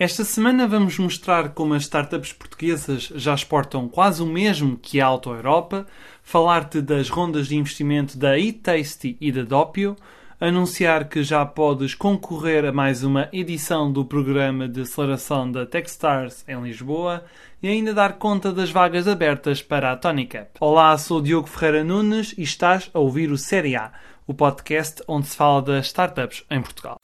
Esta semana vamos mostrar como as startups portuguesas já exportam quase o mesmo que a Auto Europa, falar-te das rondas de investimento da eTasty e da Doppio, anunciar que já podes concorrer a mais uma edição do programa de aceleração da Techstars em Lisboa e ainda dar conta das vagas abertas para a Tonicap. Olá, sou Diogo Ferreira Nunes e estás a ouvir o Série A, o podcast onde se fala das startups em Portugal.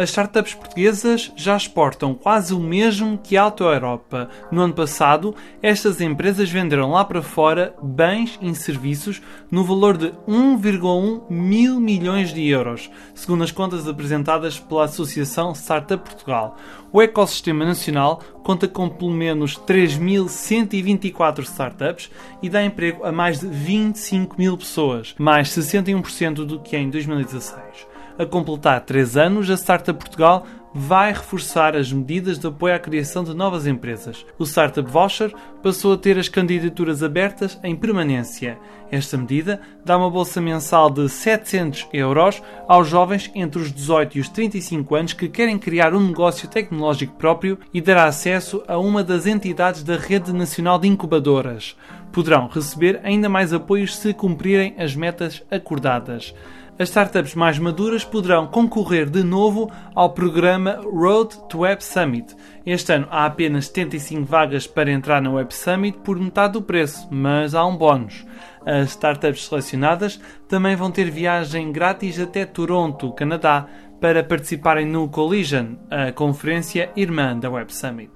As startups portuguesas já exportam quase o mesmo que a Auto Europa. No ano passado, estas empresas venderam lá para fora bens e serviços no valor de 1,1 mil milhões de euros, segundo as contas apresentadas pela Associação Startup Portugal. O ecossistema nacional conta com pelo menos 3.124 startups e dá emprego a mais de 25 mil pessoas, mais 61% do que em 2016 a completar 3 anos, a Startup Portugal vai reforçar as medidas de apoio à criação de novas empresas. O Startup Voucher passou a ter as candidaturas abertas em permanência. Esta medida dá uma bolsa mensal de 700 euros aos jovens entre os 18 e os 35 anos que querem criar um negócio tecnológico próprio e dará acesso a uma das entidades da Rede Nacional de Incubadoras. Poderão receber ainda mais apoios se cumprirem as metas acordadas as startups mais maduras poderão concorrer de novo ao programa Road to Web Summit. Este ano há apenas 75 vagas para entrar na Web Summit por metade do preço, mas há um bónus. As startups selecionadas também vão ter viagem grátis até Toronto, Canadá, para participarem no Collision, a conferência irmã da Web Summit.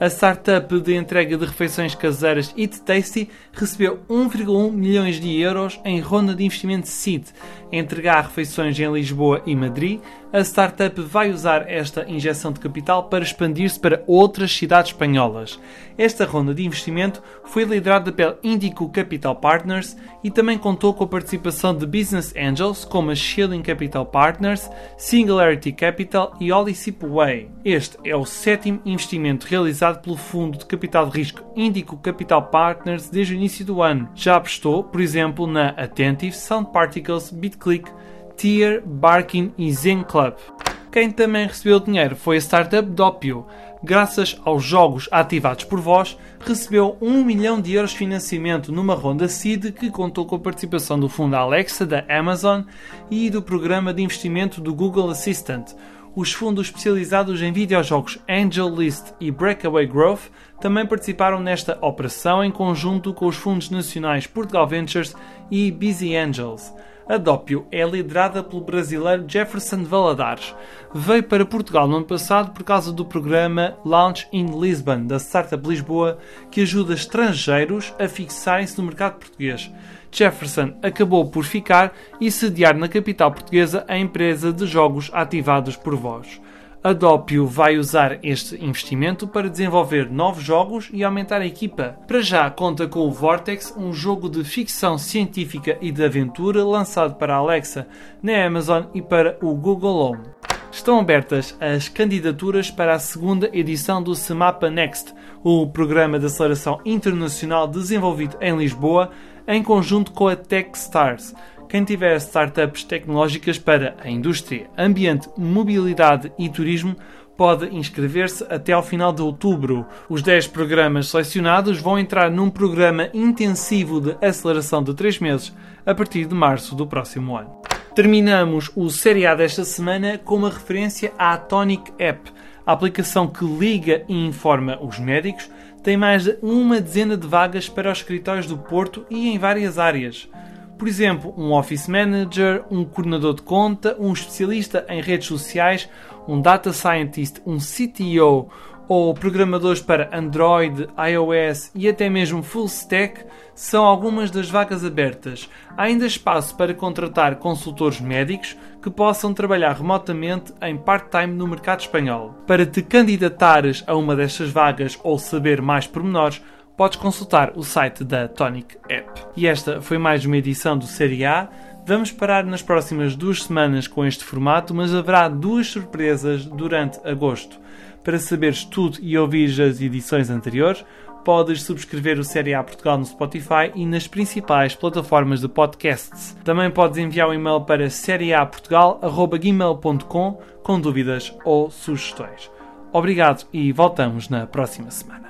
A startup de entrega de refeições caseiras Eat Tasty recebeu 1,1 milhões de euros em ronda de investimento SEED. Entregar refeições em Lisboa e Madrid, a startup vai usar esta injeção de capital para expandir-se para outras cidades espanholas. Esta ronda de investimento foi liderada pela Indico Capital Partners e também contou com a participação de business angels como a Shilling Capital Partners, Singularity Capital e Olicip Way. Este é o sétimo investimento realizado pelo fundo de capital de risco Indico Capital Partners desde o início do ano. Já apostou, por exemplo, na Attentive, Sound Particles, BitClick, Tier, Barkin e Zen Club. Quem também recebeu dinheiro foi a startup Doppio. Graças aos jogos ativados por vós, recebeu 1 milhão de euros de financiamento numa ronda seed que contou com a participação do fundo Alexa da Amazon e do programa de investimento do Google Assistant. Os fundos especializados em videojogos Angel List e Breakaway Growth também participaram nesta operação em conjunto com os fundos nacionais Portugal Ventures e Busy Angels. A Doppio é liderada pelo brasileiro Jefferson Valadares. Veio para Portugal no ano passado por causa do programa Launch in Lisbon da Startup Lisboa, que ajuda estrangeiros a fixarem-se no mercado português. Jefferson acabou por ficar e sediar na capital portuguesa a empresa de jogos ativados por vós. A Doppio vai usar este investimento para desenvolver novos jogos e aumentar a equipa. Para já conta com o Vortex, um jogo de ficção científica e de aventura lançado para a Alexa, na Amazon e para o Google Home. Estão abertas as candidaturas para a segunda edição do Semapa Next, o programa de aceleração internacional desenvolvido em Lisboa em conjunto com a Techstars quem tiver startups tecnológicas para a indústria, ambiente, mobilidade e turismo pode inscrever-se até ao final de outubro. Os 10 programas selecionados vão entrar num programa intensivo de aceleração de 3 meses a partir de março do próximo ano. Terminamos o Série A desta semana com uma referência à Tonic App, a aplicação que liga e informa os médicos, tem mais de uma dezena de vagas para os escritórios do Porto e em várias áreas. Por exemplo, um Office Manager, um coordenador de conta, um especialista em redes sociais, um Data Scientist, um CTO ou programadores para Android, iOS e até mesmo Full Stack são algumas das vagas abertas. Há ainda espaço para contratar consultores médicos que possam trabalhar remotamente em part-time no mercado espanhol. Para te candidatares a uma destas vagas ou saber mais pormenores, podes consultar o site da Tonic App. E esta foi mais uma edição do Série A. Vamos parar nas próximas duas semanas com este formato, mas haverá duas surpresas durante agosto. Para saberes tudo e ouvir as edições anteriores, podes subscrever o Série A Portugal no Spotify e nas principais plataformas de podcasts. Também podes enviar um e-mail para serieaportugal.gmail.com com dúvidas ou sugestões. Obrigado e voltamos na próxima semana.